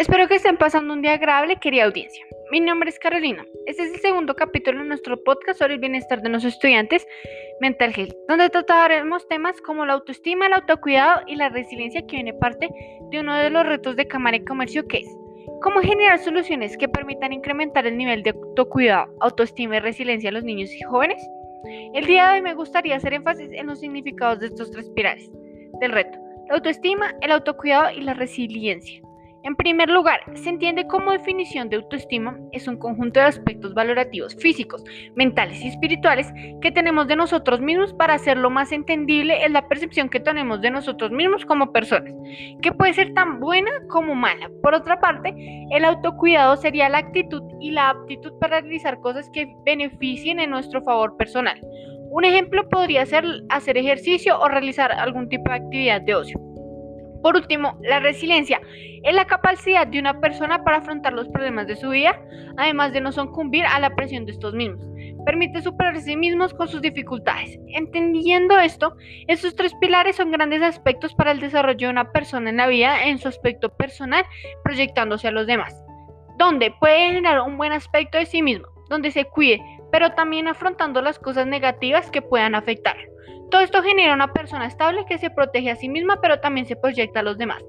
Espero que estén pasando un día agradable, querida audiencia. Mi nombre es Carolina. Este es el segundo capítulo de nuestro podcast sobre el bienestar de los estudiantes Mental Health, donde trataremos temas como la autoestima, el autocuidado y la resiliencia que viene parte de uno de los retos de Cámara y Comercio que es cómo generar soluciones que permitan incrementar el nivel de autocuidado, autoestima y resiliencia de los niños y jóvenes. El día de hoy me gustaría hacer énfasis en los significados de estos tres pilares del reto, la autoestima, el autocuidado y la resiliencia. En primer lugar, se entiende como definición de autoestima es un conjunto de aspectos valorativos físicos, mentales y espirituales que tenemos de nosotros mismos para hacerlo más entendible es la percepción que tenemos de nosotros mismos como personas, que puede ser tan buena como mala. Por otra parte, el autocuidado sería la actitud y la aptitud para realizar cosas que beneficien en nuestro favor personal. Un ejemplo podría ser hacer ejercicio o realizar algún tipo de actividad de ocio. Por último, la resiliencia es la capacidad de una persona para afrontar los problemas de su vida, además de no sucumbir a la presión de estos mismos. Permite superarse a sí mismos con sus dificultades. Entendiendo esto, estos tres pilares son grandes aspectos para el desarrollo de una persona en la vida en su aspecto personal, proyectándose a los demás, donde puede generar un buen aspecto de sí mismo, donde se cuide, pero también afrontando las cosas negativas que puedan afectar. Todo esto genera una persona estable que se protege a sí misma, pero también se proyecta a los demás.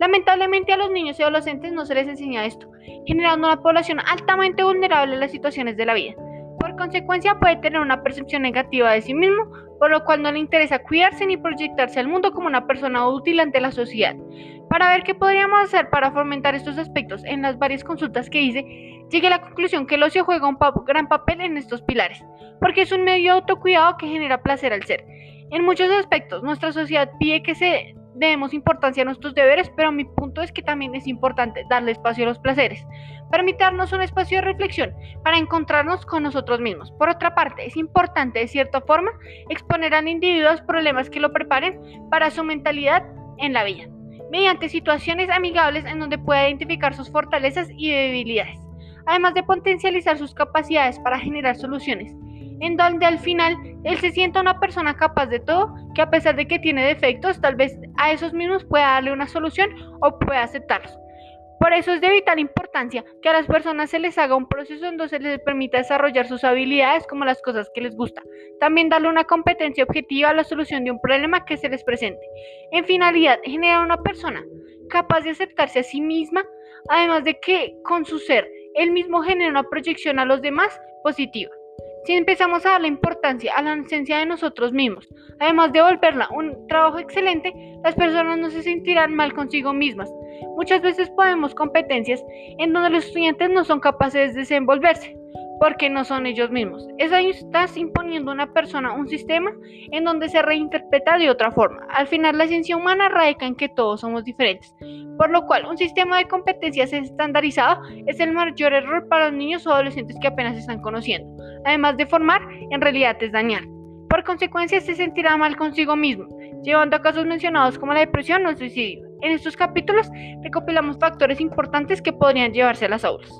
Lamentablemente a los niños y adolescentes no se les enseña esto, generando una población altamente vulnerable a las situaciones de la vida. Consecuencia puede tener una percepción negativa de sí mismo, por lo cual no le interesa cuidarse ni proyectarse al mundo como una persona útil ante la sociedad. Para ver qué podríamos hacer para fomentar estos aspectos en las varias consultas que hice, llegué a la conclusión que el ocio juega un gran papel en estos pilares, porque es un medio de autocuidado que genera placer al ser. En muchos aspectos, nuestra sociedad pide que se demos importancia a nuestros deberes, pero mi punto es que también es importante darle espacio a los placeres, permitirnos un espacio de reflexión para encontrarnos con nosotros mismos. Por otra parte, es importante de cierta forma exponer al individuo problemas que lo preparen para su mentalidad en la vida, mediante situaciones amigables en donde pueda identificar sus fortalezas y debilidades, además de potencializar sus capacidades para generar soluciones en donde al final él se sienta una persona capaz de todo, que a pesar de que tiene defectos, tal vez a esos mismos pueda darle una solución o pueda aceptarlos. Por eso es de vital importancia que a las personas se les haga un proceso en donde se les permita desarrollar sus habilidades como las cosas que les gusta. También darle una competencia objetiva a la solución de un problema que se les presente. En finalidad, generar una persona capaz de aceptarse a sí misma, además de que con su ser, él mismo genera una proyección a los demás positiva. Si empezamos a darle importancia a la esencia de nosotros mismos, además de volverla un trabajo excelente, las personas no se sentirán mal consigo mismas. Muchas veces podemos competencias en donde los estudiantes no son capaces de desenvolverse porque no son ellos mismos. Es ahí estás imponiendo a una persona un sistema en donde se reinterpreta de otra forma. Al final la ciencia humana radica en que todos somos diferentes, por lo cual un sistema de competencias estandarizado es el mayor error para los niños o adolescentes que apenas están conociendo. Además de formar, en realidad es dañar. Por consecuencia, se sentirá mal consigo mismo, llevando a casos mencionados como la depresión o el suicidio. En estos capítulos recopilamos factores importantes que podrían llevarse a las aulas.